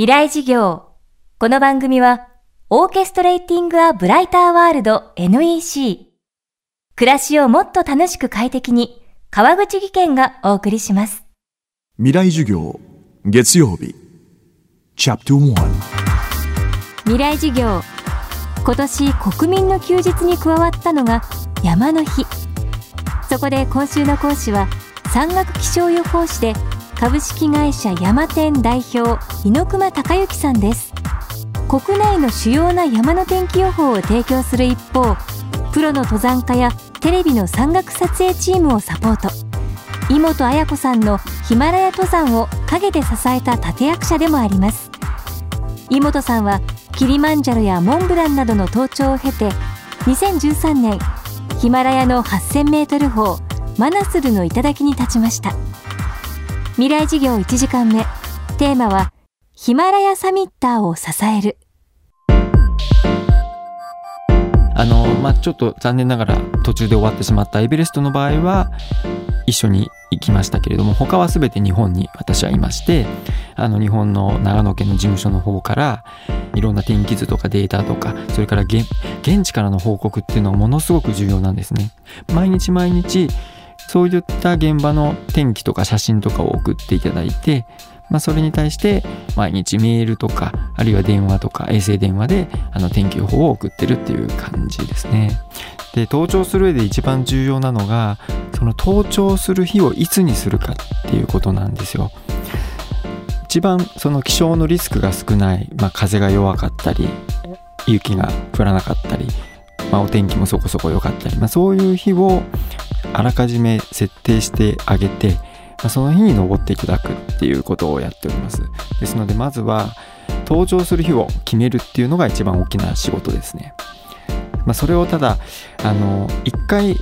未来事業。この番組は、オーケストレーティング・ア・ブライター・ワールド NEC。暮らしをもっと楽しく快適に、川口義賢がお送りします。未来授業月曜日チャプター未来事業。今年国民の休日に加わったのが山の日。そこで今週の講師は、山岳気象予報士で株式会社山天代表猪熊隆之さんです。国内の主要な山の天気予報を提供する一方プロの登山家やテレビの山岳撮影チームをサポート。井本彩子さんのヒマラヤ登山を陰で支えた立役者でもあります。井本さんはキリマンジャロやモンブランなどの登頂を経て2013年ヒマラヤの 8000m 峰マナスルの頂に立ちました。未来事業1時間目テーマはヒマラヤサミッターを支えるあの、まあ、ちょっと残念ながら途中で終わってしまったエベレストの場合は一緒に行きましたけれども他は全て日本に私はいましてあの日本の長野県の事務所の方からいろんな天気図とかデータとかそれから現地からの報告っていうのはものすごく重要なんですね。毎日毎日そういった現場の天気とか写真とかを送っていただいて、まあ、それに対して毎日メールとかあるいは電話とか衛星電話であの天気予報を送ってるっていう感じですね。で登頂する上で一番重要なのがその登頂する日をいつにするかっていうことなんですよ。一番その気象のリスクが少ない、まあ、風が弱かったり雪が降らなかったり、まあ、お天気もそこそこ良かったり、まあ、そういう日をあらかじめ設定してあげて、まあ、その日に登っていただくっていうことをやっております。ですのでまずは登場する日を決めるっていうのが一番大きな仕事ですね、まあ、それをただあの一回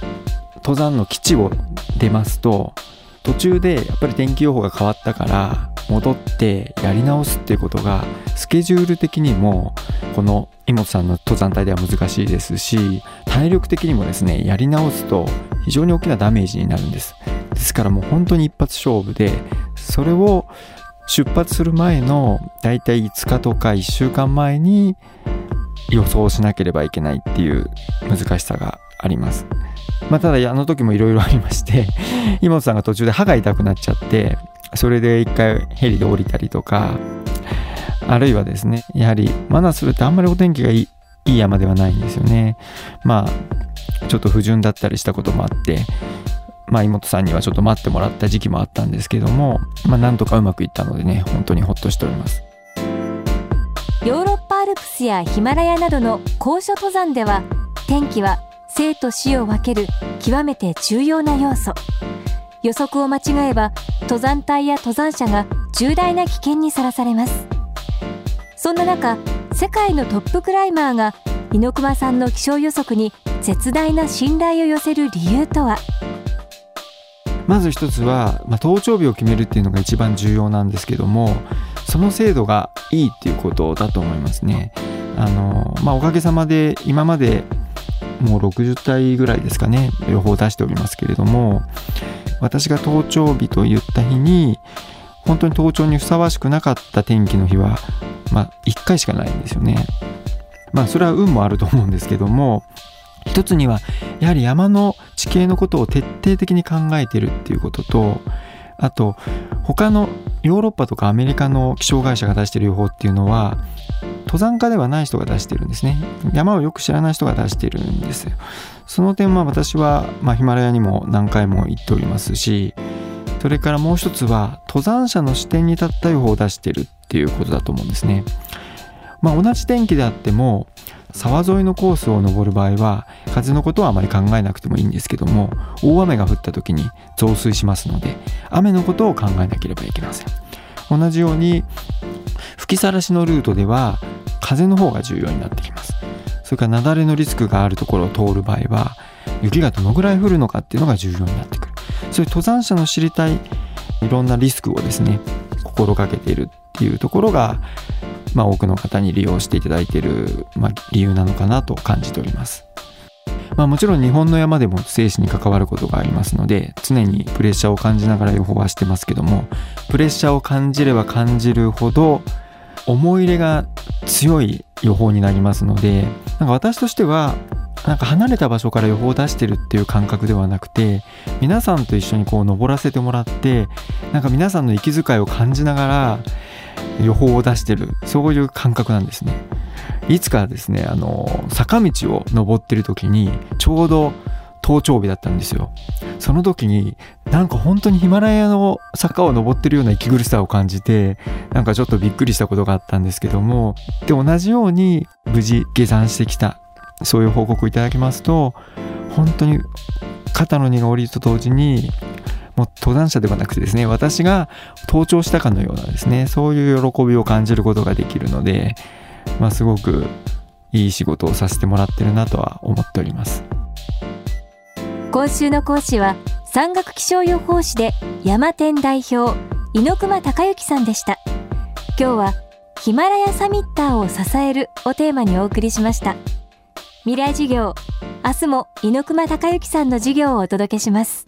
登山の基地を出ますと途中でやっぱり天気予報が変わったから戻ってやり直すっていうことがスケジュール的にもこの井本さんの登山隊では難しいですし体力的にもですねやり直すと非常に大きなダメージになるんです。ですからもう本当に一発勝負でそれを出発する前のだいたい5日とか1週間前に予想しなければいけないっていう難しさがあります。まあ、ただあの時もいろいろありまして 井本さんが途中で歯が痛くなっちゃってそれで一回ヘリで降りたりとかあるいはですねやはりマナスルってあんまりお天気がいいいい山ではないんですよね。まあちょっと不順だったりしたこともあってまあ妹さんにはちょっと待ってもらった時期もあったんですけどもまあなんとかうまくいったのでね本当にほっとしております。ヨーロッパアルプスやヒマラヤなどの高所登山では天気は生と死を分ける極めて重要な要素。予測を間違えば登山隊や登山者が重大な危険にさらされます。そんな中世界のトップクライマーが猪熊さんの気象予測に絶大な信頼を寄せる理由とは？まず一つは、まあ、登頂日を決めるっていうのが一番重要なんですけどもその精度がいいっていうことだと思いますね。あのまあおかげさまで今までもう60体ぐらいですかね予報を出しておりますけれども私が登頂日と言った日に本当に登頂にふさわしくなかった天気の日はまあ1回しかないんですよね。まあそれは運もあると思うんですけども一つにはやはり山の地形のことを徹底的に考えてるっていうこととあと他のヨーロッパとかアメリカの気象会社が出してる予報っていうのは登山家ではない人が出してるんですね。山をよく知らない人が出してるんですその点は私は、まあ、ヒマラヤにも何回も行っておりますしそれからもう一つは登山者の視点に立った予報を出してるっていうことだと思うんですね。まあ同じ天気であっても沢沿いのコースを登る場合は風のことはあまり考えなくてもいいんですけども大雨が降った時に増水しますので雨のことを考えなければいけません。同じように吹きさらしのルートでは風の方が重要になってきます。それから雪崩のリスクがあるところを通る場合は雪がどのぐらい降るのかっていうのが重要になってくる。そういう登山者の知りたいいろんなリスクをですね心がけているっていうところがまあ、多くの方に利用していただいている、まあ、理由なのかなと感じております。まあ、もちろん日本の山でも生死に関わることがありますので常にプレッシャーを感じながら予報はしてますけどもプレッシャーを感じれば感じるほど思い入れが強い予報になりますのでなんか私としてはなんか離れた場所から予報を出してるっていう感覚ではなくて皆さんと一緒にこう登らせてもらってなんか皆さんの息遣いを感じながら予報を出してるそういう感覚なんですね。いつかですねあの坂道を登ってる時にちょうど登頂日だったんですよ。その時になんか本当にヒマラヤの坂を登ってるような息苦しさを感じてなんかちょっとびっくりしたことがあったんですけどもで同じように無事下山してきた。そういう報告をいただきますと本当に肩の荷が下りると同時にもう登山者ではなくてですね私が登頂したかのようなですねそういう喜びを感じることができるので、まあ、すごくいい仕事をさせてもらってるなとは思っております。今週の講師は山岳気象予報士で山天代表猪熊隆之さんでした。今日はヒマラヤサミッターを支えるをテーマにお送りしました。未来授業明日も猪熊隆之さんの授業をお届けします。